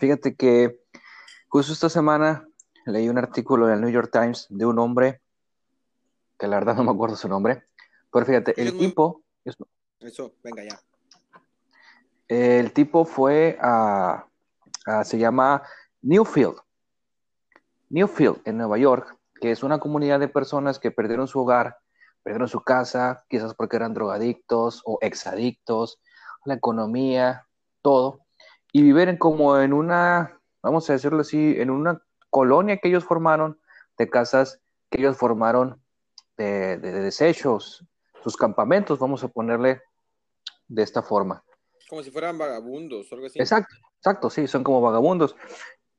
Fíjate que justo esta semana leí un artículo en el New York Times de un hombre, que la verdad no me acuerdo su nombre, pero fíjate, el tipo... Eso, venga ya. El tipo fue a, se llama Newfield, Newfield, en Nueva York, que es una comunidad de personas que perdieron su hogar, perdieron su casa, quizás porque eran drogadictos o exadictos, la economía, todo, y viven como en una, vamos a decirlo así, en una colonia que ellos formaron, de casas que ellos formaron de, desechos, sus campamentos, vamos a ponerle de esta forma. Como si fueran vagabundos o algo así. Exacto, exacto, sí, son como vagabundos.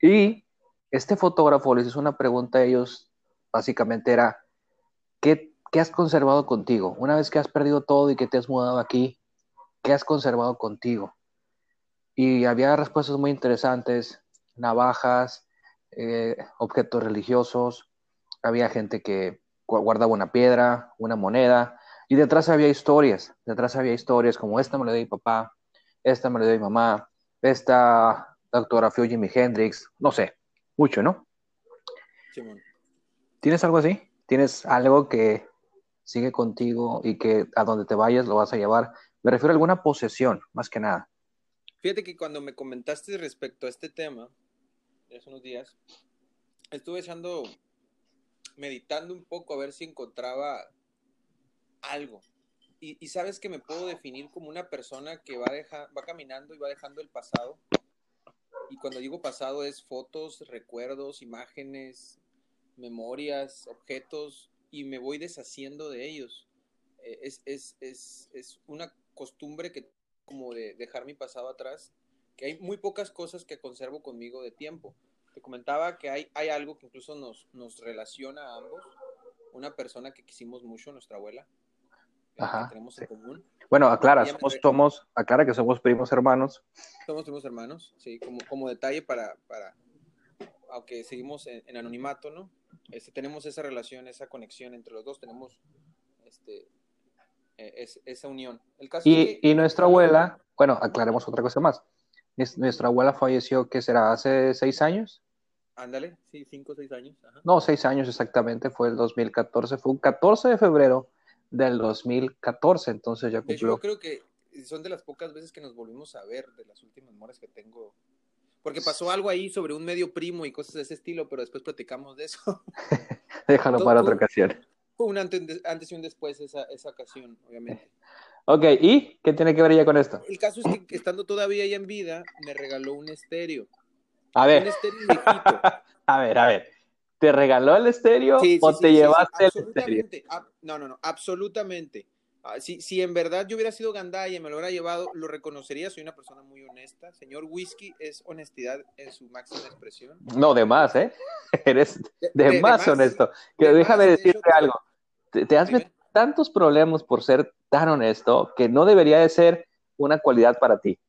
Y este fotógrafo les hizo una pregunta a ellos, básicamente era, ¿qué, ¿qué has conservado contigo? Una vez que has perdido todo y que te has mudado aquí, ¿qué has conservado contigo? Y había respuestas muy interesantes, navajas, eh, objetos religiosos, había gente que guardaba una piedra, una moneda, y detrás había historias, detrás había historias como esta me la dio mi papá, esta me la dio mi mamá, esta autografió Jimi Hendrix, no sé, mucho, ¿no? ¿Tienes algo así? ¿Tienes algo que sigue contigo y que a donde te vayas lo vas a llevar? Me refiero a alguna posesión, más que nada. Fíjate que cuando me comentaste respecto a este tema, hace unos días, estuve echando, meditando un poco a ver si encontraba algo. Y, sabes que me puedo definir como una persona que va, deja, va caminando y va dejando el pasado. Y cuando digo pasado es fotos, recuerdos, imágenes, memorias, objetos, y me voy deshaciendo de ellos. Eh, es, es, es, es una costumbre que como de dejar mi pasado atrás que hay muy pocas cosas que conservo conmigo de tiempo. Te comentaba que hay, hay algo que incluso nos, nos relaciona a ambos. Una persona que quisimos mucho, nuestra abuela, que tenemos en común. Bueno, aclara, somos, somos, aclara que somos primos hermanos. Somos primos hermanos, sí, como, como detalle para, para, aunque seguimos en, anonimato, ¿no? Este, tenemos esa relación, esa conexión entre los dos, tenemos este, e, esa unión. El caso y, y nuestra abuela, bueno, aclaremos otra cosa más nuestra abuela falleció, ¿qué será? ¿Hace seis años? Ándale, sí, cinco o seis años. No, seis años exactamente, fue el 2014, fue un 14 de febrero del 2014, entonces ya cumplió. yo creo que son de las pocas veces que nos volvimos a ver, de las últimas memorias que tengo. Porque pasó algo ahí sobre un medio primo y cosas de ese estilo, pero después platicamos de eso. Déjalo para otra ocasión. Fue un antes, y un después esa, esa ocasión, obviamente. Ok, ¿y qué tiene que ver ella con esto? El caso es que estando todavía ella en vida, me regaló un estéreo. A ver. Un estéreo a ver, a ver. ¿Te regaló el estéreo o te llevaste el estéreo? no, no, no, absolutamente. Ah, si, si, en verdad yo hubiera sido Gandaya y me lo hubiera llevado, lo reconocería, soy una persona muy honesta. Señor Whisky es honestidad en su máxima expresión. No, de más, ¿eh? Eres de, más honesto. que déjame decirte algo. Te, has metido tantos problemas por ser tan honesto que no debería de ser una cualidad para ti.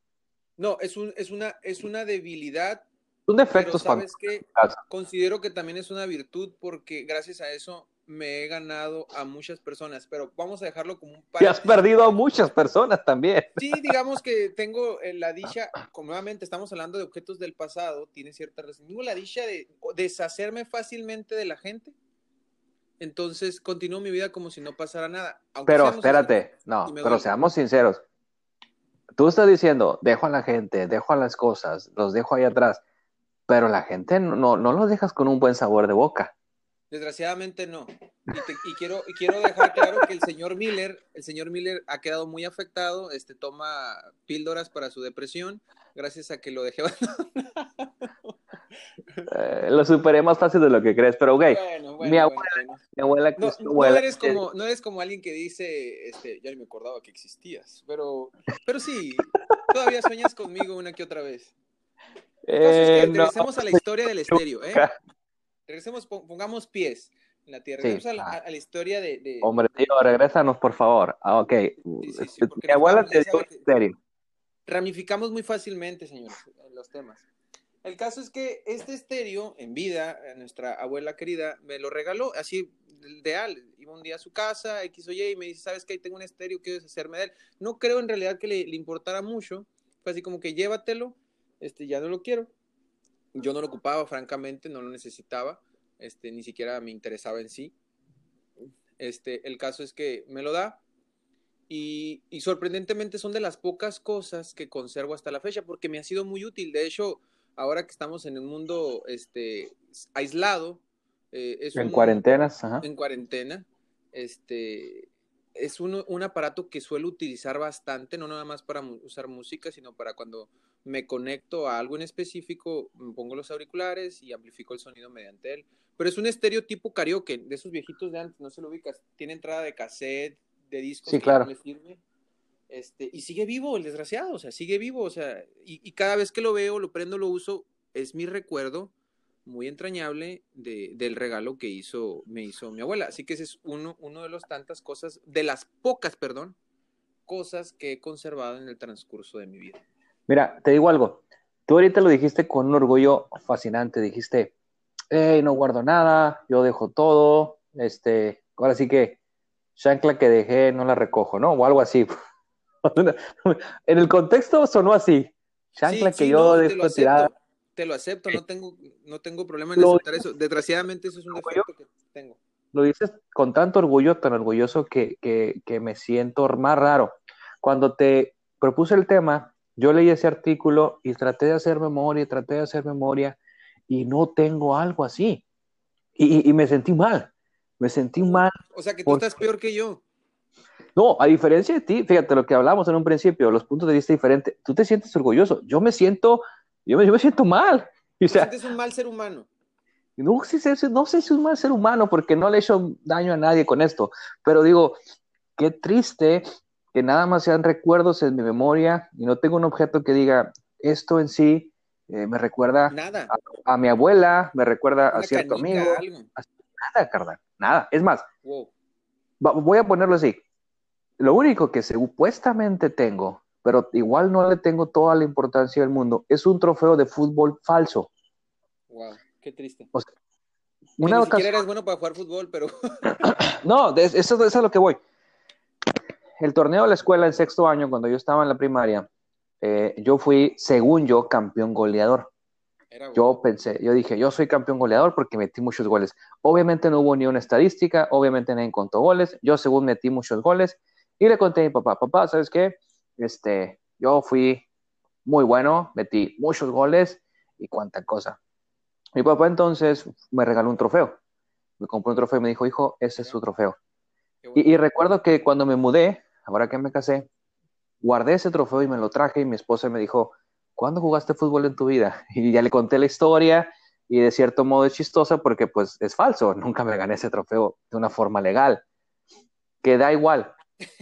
No, es, un, es, una, es una debilidad. Un defecto. sabes que considero que también es una virtud porque gracias a eso me he ganado a muchas personas, pero vamos a dejarlo como un par. Y has perdido a muchas personas también. Sí, digamos que tengo eh, la dicha, como nuevamente estamos hablando de objetos del pasado, tiene cierta razón. Tengo la dicha de deshacerme fácilmente de la gente entonces continúo mi vida como si no pasara nada. pero espérate, no, pero seamos sinceros. Tú estás diciendo, dejo a la gente, dejo a las cosas, los dejo ahí atrás, pero la gente no, no los dejas con un buen sabor de boca. Desgraciadamente no. Y, quiero, y quiero dejar claro que el señor Miller, el señor Miller ha quedado muy afectado, este, toma píldoras para su depresión, gracias a que lo dejé Eh, lo superé más fácil de lo que crees, pero ok. mi abuela, mi abuela no, no, eres como, no eres como alguien que dice, este, ya ni me acordaba que existías, pero, pero sí, todavía sueñas conmigo una que otra vez. Eh, regresemos a la historia del estéreo, ¿eh? Regresemos, pongamos pies en la tierra. Regresemos a, la, historia de, Hombre, tío, regrésanos, por favor. Ah, ok. mi abuela te dio estéreo. Ramificamos muy fácilmente, señores, los temas. El caso es que este estéreo, en vida, nuestra abuela querida me lo regaló, así ideal. Iba un día a su casa, X o Y, y me dice, ¿sabes qué? Tengo un estéreo, quiero deshacerme de él. No creo en realidad que le, importara mucho. Fue así como que llévatelo, este, ya no lo quiero. Yo no lo ocupaba, francamente, no lo necesitaba, este, ni siquiera me interesaba en sí. Este, el caso es que me lo da y, y, sorprendentemente son de las pocas cosas que conservo hasta la fecha porque me ha sido muy útil. De hecho, ahora que estamos en un mundo este, aislado, eh, es en cuarentenas, ajá. En cuarentena, este, es un, un, aparato que suelo utilizar bastante, no nada más para usar música, sino para cuando me conecto a algo en específico, me pongo los auriculares y amplifico el sonido mediante él. Pero es un estéreo tipo karaoke, de esos viejitos de antes, no se lo ubicas. Tiene entrada de cassette, de discos sí, claro. sirve. Este, y sigue vivo el desgraciado, o sea, sigue vivo, o sea, y, y, cada vez que lo veo, lo prendo, lo uso, es mi recuerdo muy entrañable de, del regalo que hizo, me hizo mi abuela. Así que ese es uno, uno de las tantas cosas, de las pocas, perdón, cosas que he conservado en el transcurso de mi vida. Mira, te digo algo, tú ahorita lo dijiste con un orgullo fascinante, dijiste, hey, no guardo nada, yo dejo todo, este, ahora sí que chancla que dejé no la recojo, ¿no? O algo así. En el contexto sonó así, chancla sí, que sí, yo no, dejo tirada. Te lo acepto, no tengo, no tengo problema en lo, aceptar eso. Desgraciadamente eso es un defecto que tengo. Lo dices con tanto orgullo, tan orgulloso que, que, que me siento más raro. Cuando te propuse el tema, yo leí ese artículo y traté de hacer memoria, traté de hacer memoria y no tengo algo así. Y, y me sentí mal, me sentí mal. O sea que tú porque... estás peor que yo. No, a diferencia de ti, fíjate lo que hablamos en un principio, los puntos de vista diferentes, tú te sientes orgulloso, yo me siento, yo me, yo me siento mal. O sea, sientes un mal ser humano. No, no sé si es un mal ser humano porque no le he hecho daño a nadie con esto, pero digo, qué triste que nada más sean recuerdos en mi memoria y no tengo un objeto que diga esto en sí eh, me recuerda nada. A, a, mi abuela, me recuerda Una a cierto canica, amigo. Nada, carnal, nada. Es más, wow. va, voy a ponerlo así. Lo único que supuestamente tengo, pero igual no le tengo toda la importancia del mundo, es un trofeo de fútbol falso. Wow, qué triste. O sea, una ni siquiera eres bueno para jugar fútbol, pero... no, eso, eso es a lo que voy el torneo de la escuela en sexto año, cuando yo estaba en la primaria, eh, yo fui, según yo, campeón goleador. Yo pensé, yo dije, yo soy campeón goleador porque metí muchos goles. Obviamente no hubo ni una estadística, obviamente nadie contó goles. Yo, según metí muchos goles, y le conté a mi papá, papá, ¿sabes qué? Este, yo fui muy bueno, metí muchos goles y cuánta cosa. Mi papá entonces me regaló un trofeo. Me compró un trofeo y me dijo, hijo, ese es su trofeo. Y, y, recuerdo que cuando me mudé, ahora que me casé, guardé ese trofeo y me lo traje y mi esposa me dijo, ¿cuándo jugaste fútbol en tu vida? Y ya le conté la historia y de cierto modo es chistosa porque pues es falso, nunca me gané ese trofeo de una forma legal, que da igual,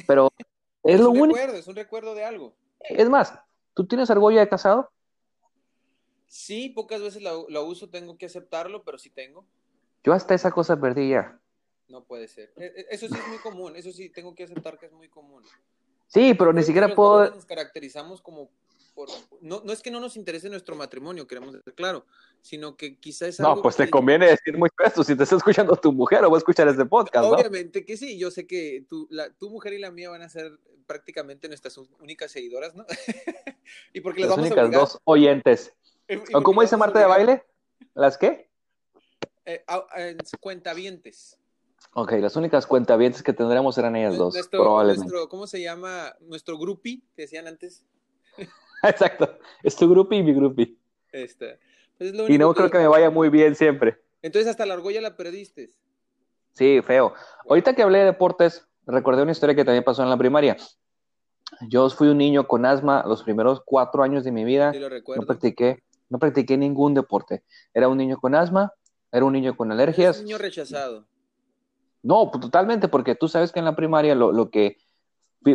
pero es, es lo un único. Recuerdo, es un recuerdo de algo. Es más, ¿tú tienes argolla de casado? Sí, pocas veces lo, lo uso, tengo que aceptarlo, pero sí tengo. Yo hasta esa cosa perdí ya. No puede ser. Eso sí es muy común, eso sí tengo que aceptar que es muy común. Sí, pero ni siquiera puedo... Nos caracterizamos como... Por... No, no es que no nos interese nuestro matrimonio, queremos decir claro, sino que quizás es algo No, pues que... te conviene decir muy esto si te está escuchando tu mujer o va a escuchar este podcast, ¿no? Obviamente que sí, yo sé que tu, la, tu mujer y la mía van a ser prácticamente nuestras únicas seguidoras, ¿no? y porque Las vamos únicas a dos oyentes. ¿O cómo dice Marta de baile? ¿Las qué? Eh, cuentavientes. Ok, las únicas cuentavientes que tendremos eran ellas dos, nuestro, probablemente. Nuestro, ¿Cómo se llama? Nuestro groupie, que decían antes. Exacto, es tu groupie y mi groupie. Este, pues es lo y no creo que me vaya muy bien siempre. Entonces hasta la argolla la perdiste. Sí, feo. Ahorita que hablé de deportes, recordé una historia que también pasó en la primaria. Yo fui un niño con asma los primeros cuatro años de mi vida. Sí, lo recuerdo. No practiqué, no practiqué ningún deporte. Era un niño con asma, era un niño con alergias. Un niño rechazado. No, pues, totalmente, porque tú sabes que en la primaria lo, lo, que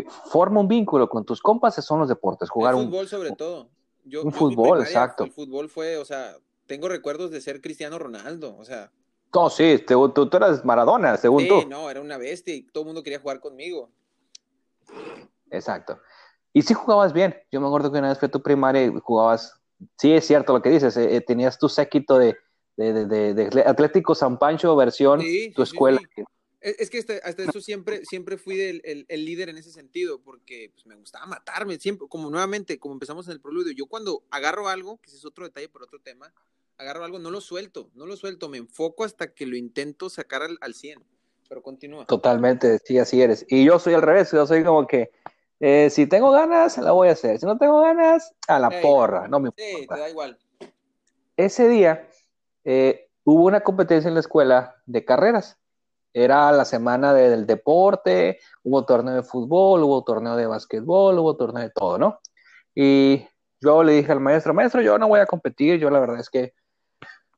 forma un vínculo con tus compas son los deportes, jugar el fútbol un sobre todo. Yo, un yo fútbol, exacto. El fútbol fue, o sea, tengo recuerdos de ser Cristiano Ronaldo, o sea. No, sí, te, tú, tú, eras Maradona, según sí, tú. no, era una bestia y todo el mundo quería jugar conmigo. Exacto. Y sí jugabas bien. Yo me acuerdo que una vez fui a tu primaria y jugabas. Sí, es cierto lo que dices. Eh, tenías tu séquito de, de, de, de, Atlético San Pancho versión sí, tu sí, escuela. Sí, es que hasta, hasta, eso siempre, siempre fui el, el, el, líder en ese sentido, porque pues, me gustaba matarme, siempre, como nuevamente, como empezamos en el preludio, yo cuando agarro algo, que ese es otro detalle por otro tema, agarro algo, no lo suelto, no lo suelto, me enfoco hasta que lo intento sacar al, al 100. Pero continúa. Totalmente, sí, así eres. Y yo soy al revés, yo soy como que eh, si tengo ganas, la voy a hacer. Si no tengo ganas, a la porra, no me importa. Sí, te da igual. Ese día eh, hubo una competencia en la escuela de carreras. Era la semana del deporte, hubo torneo de fútbol, hubo torneo de básquetbol, hubo torneo de todo, ¿no? Y yo le dije al maestro, maestro, yo no voy a competir, yo la verdad es que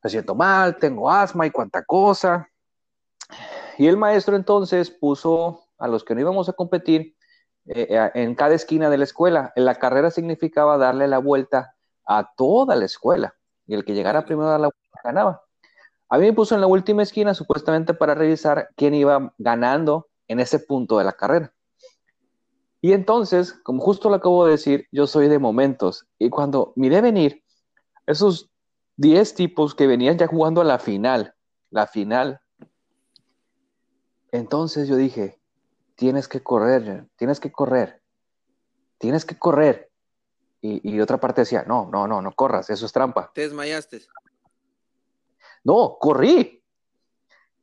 me siento mal, tengo asma y cuánta cosa. Y el maestro entonces puso a los que no íbamos a competir eh, en cada esquina de la escuela. En la carrera significaba darle la vuelta a toda la escuela y el que llegara primero a dar la vuelta ganaba. A mí me puso en la última esquina supuestamente para revisar quién iba ganando en ese punto de la carrera. Y entonces, como justo lo acabo de decir, yo soy de momentos. Y cuando miré venir esos 10 tipos que venían ya jugando a la final, la final, entonces yo dije, tienes que correr, tienes que correr, tienes que correr. Y, y, otra parte decía, no, no, no, no corras, eso es trampa. Te desmayaste. No, corrí.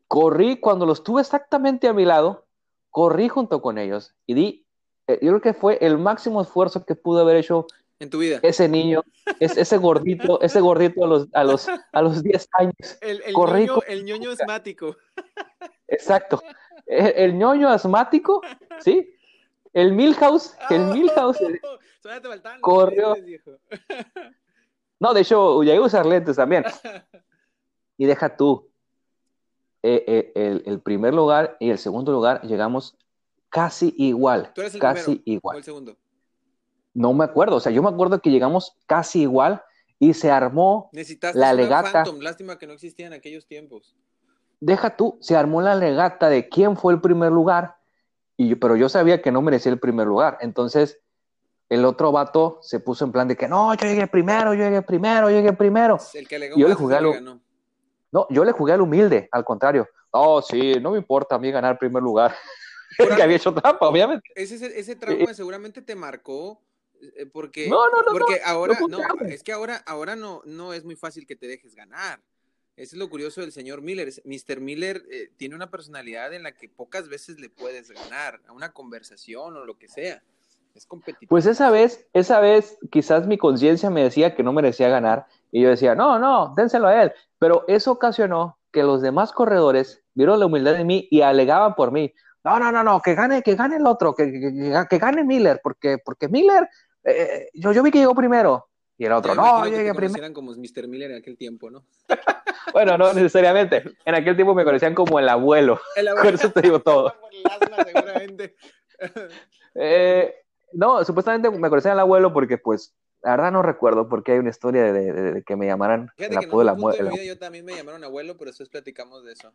Corrí cuando los tuve exactamente a mi lado, corrí junto con ellos y di, eh, yo creo que fue el máximo esfuerzo que pude haber hecho en tu vida. Ese niño, ese, ese gordito, ese gordito a los, a los, a los 10 años. El, el, corrí ñoño, el ñoño asmático. Exacto. El, el, ñoño asmático, ¿sí? El Milhouse, el Milhouse. Oh, corrió. No, de hecho, llegué a usar lentes también. Y deja tú, eh, eh, el, el, primer lugar y el segundo lugar llegamos casi igual. ¿Tú eres el casi primero, igual. O el segundo? No me acuerdo, o sea, yo me acuerdo que llegamos casi igual y se armó Necesitaste la legata. Phantom, lástima que no existía en aquellos tiempos. Deja tú, se armó la legata de quién fue el primer lugar, y yo, pero yo sabía que no merecía el primer lugar. Entonces, el otro vato se puso en plan de que no, yo llegué primero, yo llegué primero, yo llegué primero. El que alegó Yo le jugué No, yo le jugué al humilde, al contrario. Oh, sí, no me importa a mí ganar primer lugar. Por que había hecho trampa, obviamente. Ese, ese, trauma seguramente te marcó eh, porque, No, no, no, porque ahora, no, es que ahora, ahora no, no es muy fácil que te dejes ganar. Eso es lo curioso del señor Miller. Mr. Miller eh, tiene una personalidad en la que pocas veces le puedes ganar a una conversación o lo que sea. Es competitivo. Pues esa vez, esa vez quizás mi conciencia me decía que no merecía ganar y yo decía, no, no, dénselo a él. Pero eso ocasionó que los demás corredores vieron la humildad de mí y alegaban por mí. No, no, no, no, que gane, que gane el otro, que, que, que- gane Miller, porque, porque Miller, eh, yo, yo vi que llegó primero. Y el otro, no, yo llegué primero. conocieran como Mr. Miller en aquel tiempo, ¿no? Bueno, no necesariamente. En aquel tiempo me conocían como el abuelo. El Con eso te digo todo. Por el asma, seguramente. Eh, no, supuestamente me conocían el abuelo porque, pues, la verdad no recuerdo porque hay una historia de, de- de que me llamaran el apodo de mi vida yo también me llamaron abuelo, pero después platicamos de eso.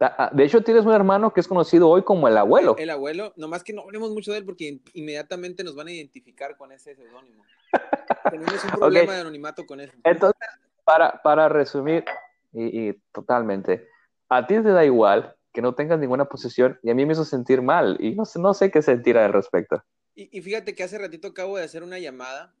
Ah, De hecho, tienes un hermano que es conocido hoy como el abuelo. El abuelo, nomás que no hablemos mucho de él porque in- inmediatamente nos van a identificar con ese seudónimo. Tenemos un problema de anonimato con eso. Entonces, para, para resumir, y, y totalmente, a ti te da igual que no tengas ninguna posesión y a mí me hizo sentir mal y no no sé qué sentir al respecto. Y, y fíjate que hace ratito acabo de hacer una llamada.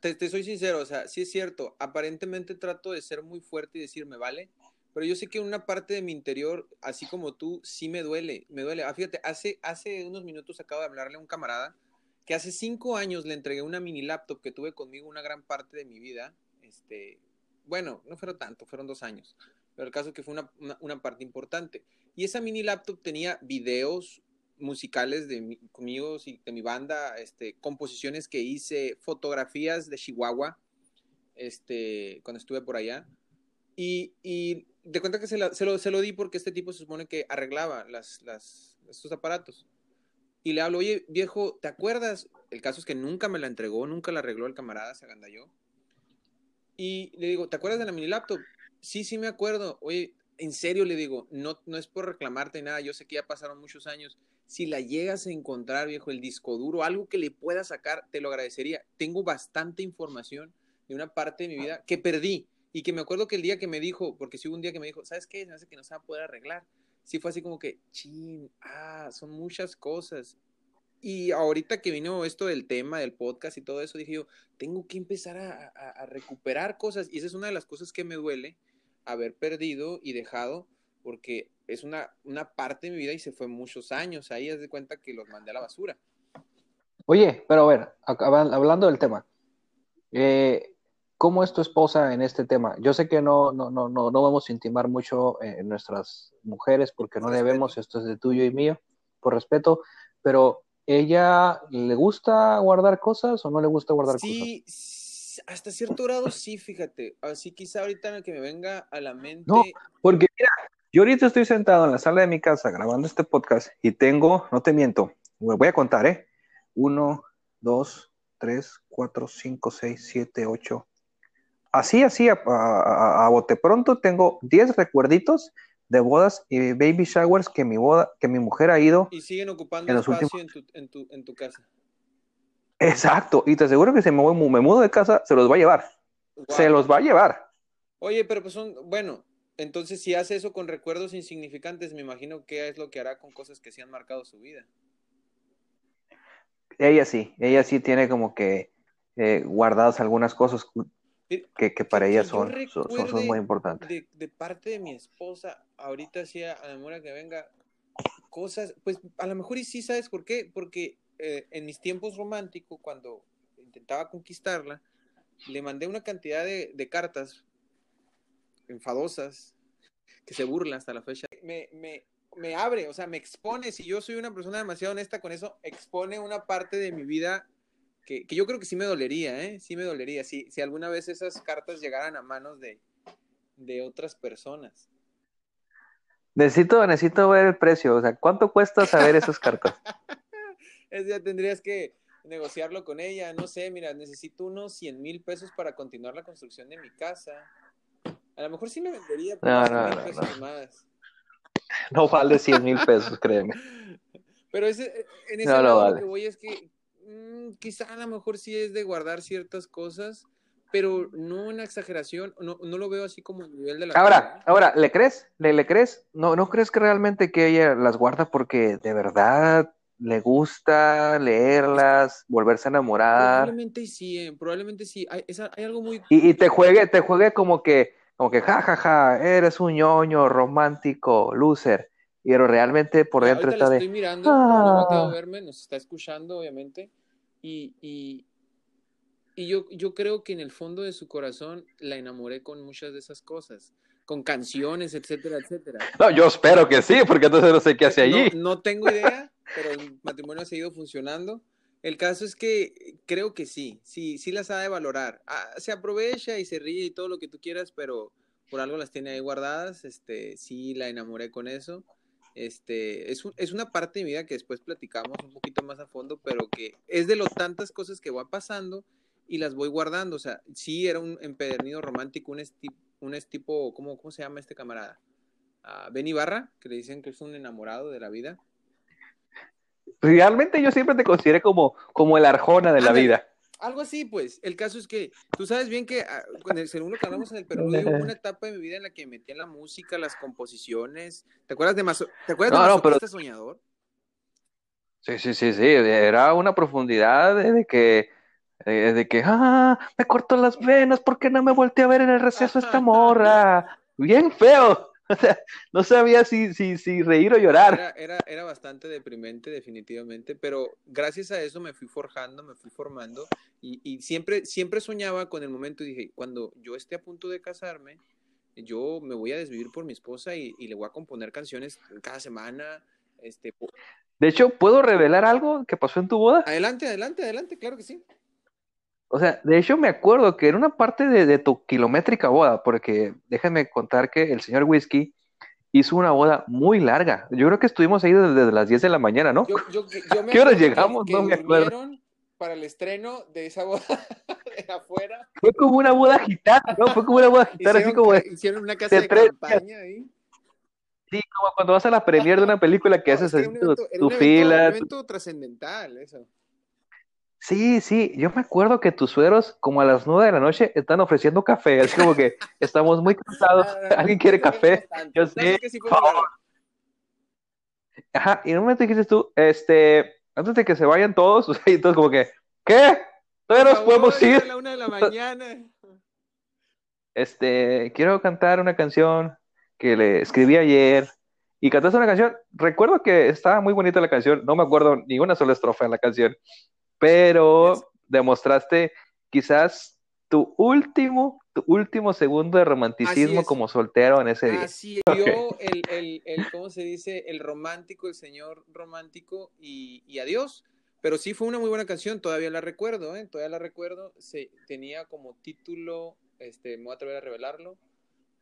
Te, soy sincero, o sea, sí es cierto, aparentemente trato de ser muy fuerte y decir me vale, pero yo sé que una parte de mi interior, así como tú, sí me duele, me duele. Ah, fíjate, hace, hace unos minutos acabo de hablarle a un camarada que hace cinco años le entregué una mini laptop que tuve conmigo una gran parte de mi vida. Este, bueno, no fueron tanto, fueron dos años, pero el caso es que fue una, una, una parte importante. Y esa mini laptop tenía videos, musicales de mi, conmigo de mi banda, este, composiciones que hice, fotografías de Chihuahua, este, cuando estuve por allá. Y, y de cuenta que se, la, se, lo, se, lo, di porque este tipo se supone que arreglaba las, las, estos aparatos. Y le hablo, oye, viejo, ¿te acuerdas? El caso es que nunca me la entregó, nunca la arregló el camarada, se agandalló. Y le digo, ¿te acuerdas de la mini laptop? Sí, sí me acuerdo. Oye, en serio le digo, no, no es por reclamarte nada, yo sé que ya pasaron muchos años. Si la llegas a encontrar, viejo, el disco duro, algo que le pueda sacar, te lo agradecería. Tengo bastante información de una parte de mi vida que perdí y que me acuerdo que el día que me dijo, porque sí hubo un día que me dijo, ¿sabes qué? Se me hace que no se va a poder arreglar. Sí fue así como que, chin, ah, son muchas cosas. y ahorita que vino esto del tema del podcast y todo eso, dije yo, tengo que empezar a, recuperar cosas. Y esa es una de las cosas que me duele, haber perdido y dejado, porque es una, una parte de mi vida y se fue muchos años. Ahí es de cuenta que los mandé a la basura. Oye, pero a ver, hablando del tema, eh, ¿cómo es tu esposa en este tema? Yo sé que no, no, no, no, no vamos a intimar mucho en nuestras mujeres porque no debemos, esto es de tuyo y mío, por respeto, pero ¿ella le gusta guardar cosas o no le gusta guardar cosas? Sí, hasta cierto grado sí, fíjate. Así quizá ahorita en el que me venga a la mente. No, porque mira, yo ahorita estoy sentado en la sala de mi casa grabando este podcast y tengo, no te miento, voy a contar, ¿eh? Uno, dos, tres, cuatro, cinco, seis, siete, ocho. Así, así, a, a bote pronto tengo diez recuerditos de bodas y baby showers que mi boda, que mi mujer ha ido. Y siguen ocupando espacio en, tu, en, tu, en, tu, casa. Exacto, y te aseguro que si me, me mudo de casa, se los va a llevar. Se los va a llevar. Oye, pero pues son, bueno, entonces si hace eso con recuerdos insignificantes, me imagino que es lo que hará con cosas que sí han marcado su vida. Ella sí, ella sí tiene como que eh, guardadas algunas cosas que, para ella son, son, muy importantes. De, parte de mi esposa, ahorita sí, a la memoria que venga, cosas, pues a lo mejor y sí sabes por qué, porque eh, en mis tiempos románticos, cuando intentaba conquistarla, le mandé una cantidad de, cartas enfadosas, que se burlan hasta la fecha. Me, me, me abre, o sea, me expone, si yo soy una persona demasiado honesta con eso, expone una parte de mi vida que, yo creo que sí me dolería, ¿eh? Sí me dolería, si, si alguna vez esas cartas llegaran a manos de, otras personas. Necesito, necesito ver el precio, o sea, ¿cuánto cuesta saber esas cartas? es, ya tendrías que negociarlo con ella, no sé, mira, necesito unos 100 mil pesos para continuar la construcción de mi casa. A lo mejor sí me vendería por no, mil pesos más. No vale 100 mil pesos, créeme. Pero ese, en ese lado lo que voy es que Mm, quizá a lo mejor sí es de guardar ciertas cosas, pero no una exageración, no, no lo veo así como a nivel de la... Ahora, ahora, ¿le crees? ¿Le, ¿Le crees? ¿No, ¿No crees que realmente que ella las guarda porque de verdad le gusta leerlas, volverse a enamorar? Probablemente sí, eh, probablemente sí. Hay, hay algo muy... Y, y, te juegue, te juegue como que, como que, jajaja, ja, ja, eres un ñoño romántico, loser pero realmente por dentro está de. Estoy mirando, no a ah". verme, nos está escuchando, obviamente, y, y, y yo, yo creo que en el fondo de su corazón la enamoré con muchas de esas cosas, con canciones, etcétera, etcétera. No, yo espero que sí, porque entonces no sé qué hace allí. No, tengo idea, pero el matrimonio ha seguido funcionando. El caso es que creo que sí, sí, sí las ha de valorar. Ah, se aprovecha y se ríe y todo lo que tú quieras, pero por algo las tiene ahí guardadas. Este, sí la enamoré con eso. Este, es, es una parte de mi vida que después platicamos un poquito más a fondo, pero que es de lo tantas cosas que van pasando y las voy guardando. O sea, sí era un empedernido romántico, un, esti, un tipo, ¿cómo, ¿cómo se llama este camarada? Uh, ben Ibarra, que le dicen que es un enamorado de la vida. Realmente yo siempre te consideré como, como el arjona de la vida. Algo así, pues. El caso es que tú sabes bien que, ah, según lo que hablamos en el Perú, hubo una etapa de mi vida en la que metía la música, las composiciones. ¿Te acuerdas de, Mazo ¿Te acuerdas de Soñador? Sí, sí, sí, sí. Era una profundidad de que, de que, ah, me cortó las venas, ¿por qué no me volteé a ver en el receso esta morra? Bien feo. no sabía si, si, si reír o llorar. Era, era, bastante deprimente, definitivamente, pero gracias a eso me fui forjando, me fui formando y, y, siempre, siempre soñaba con el momento y dije, cuando yo esté a punto de casarme, yo me voy a desvivir por mi esposa y, y le voy a componer canciones cada semana. Este... De hecho, ¿puedo revelar algo que pasó en tu boda? Adelante, adelante, adelante, claro que sí. O sea, de hecho me acuerdo que era una parte de, tu kilométrica boda, porque déjame contar que el señor Whisky hizo una boda muy larga. Yo creo que estuvimos ahí desde, las 10 de la mañana, ¿no? ¿Qué hora llegamos? no me acuerdo. Para el estreno de esa boda de afuera. Fue como una boda gitana, ¿no? Fue como una boda gitana, así como. Hicieron una casa de, campaña ahí. Sí, como cuando vas a la premiere de una película que haces así, tu, fila. un evento trascendental, eso. Sí, sí, yo me acuerdo que tus sueros, como a las nueve de la noche, están ofreciendo café. Es como que estamos muy cansados. ¿Alguien quiere café? Yo sé. Ajá, y en un momento dijiste tú, este, antes de que se vayan todos, o sea, y entonces como que, ¿qué? Todavía nos podemos ir. es la una de la mañana. Este, quiero cantar una canción que le escribí ayer. Y cantaste una canción. Recuerdo que estaba muy bonita la canción. No me acuerdo ni una sola estrofa en la canción. Pero demostraste quizás tu último, tu último segundo de romanticismo es. como soltero en ese día. Así vio el, el, el, ¿cómo se dice? El romántico, el señor romántico y, y adiós. Pero sí fue una muy buena canción, todavía la recuerdo, ¿eh? Todavía la recuerdo. Se, tenía como título, este, me voy a atrever a revelarlo,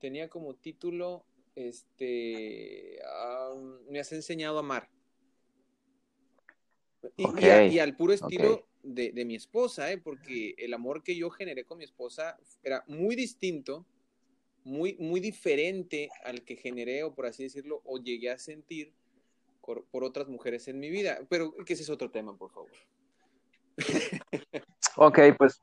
tenía como título, este, me has enseñado a amar. Y, y a- Ok, y al puro estilo de, de mi esposa, ¿eh? Porque el amor que yo generé con mi esposa era muy distinto muy, muy diferente al que generé, o por así decirlo, o llegué a sentir por, por otras mujeres en mi vida. Pero que ese es otro tema, por favor. Ok, pues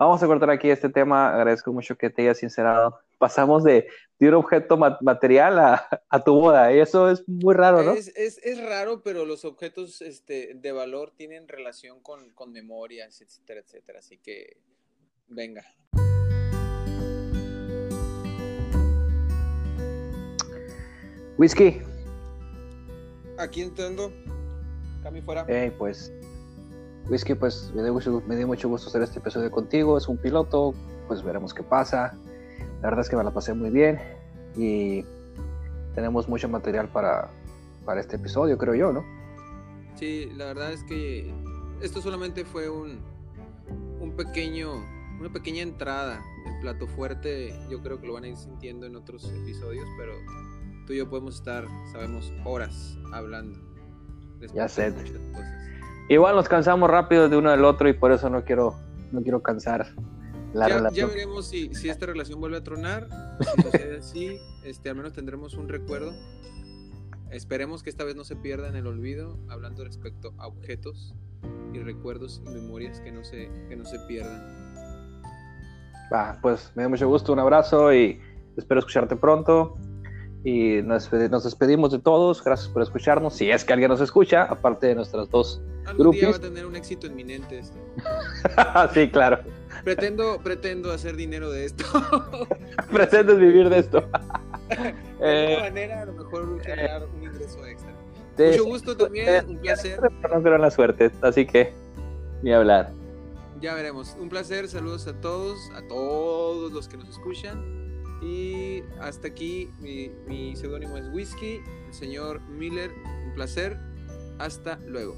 vamos a cortar aquí este tema. Agradezco mucho que te hayas sincerado. Pasamos de, de un objeto ma- material a, a tu boda. Y eso es muy raro, ¿no? Es, es, es raro, pero los objetos este, de valor tienen relación con, con memorias, etcétera, etcétera. Así que, venga. Whisky. Aquí entrando, Cami fuera. Hey, pues, Whisky, pues me dio, mucho, me dio mucho gusto hacer este episodio contigo. Es un piloto, pues veremos qué pasa. La verdad es que me la pasé muy bien y tenemos mucho material para, para este episodio, creo yo, ¿no? Sí, la verdad es que esto solamente fue un, un pequeño, una pequeña entrada. El plato fuerte yo creo que lo van a ir sintiendo en otros episodios, pero tú y yo podemos estar, sabemos, horas hablando. Ya sé. muchas cosas. Igual nos cansamos rápido de uno del otro y por eso no quiero, no quiero cansar la ya, ya relación. veremos si, si esta relación vuelve a tronar. Si sucede así, este, al menos tendremos un recuerdo. Esperemos que esta vez no se pierda en el olvido, hablando respecto a objetos y recuerdos y memorias que no se, que no se pierdan. Va, pues me dio mucho gusto, un abrazo y espero escucharte pronto. Y nos, despedi- nos despedimos de todos. Gracias por escucharnos. Si es que alguien nos escucha, aparte de nuestras dos. Día va a tener un éxito inminente esto. sí, claro. Pretendo, pretendo hacer dinero de esto. Pretendes vivir de esto. de Eh, alguna manera, a lo mejor generar un ingreso extra. de- Mucho gusto también, un placer. Pero no creo en la suerte, así que ni hablar. Ya veremos. Un placer, saludos a todos, a todos los que nos escuchan. Y hasta aquí mi, seudónimo es Whisky. El señor Miller, un placer. Hasta luego.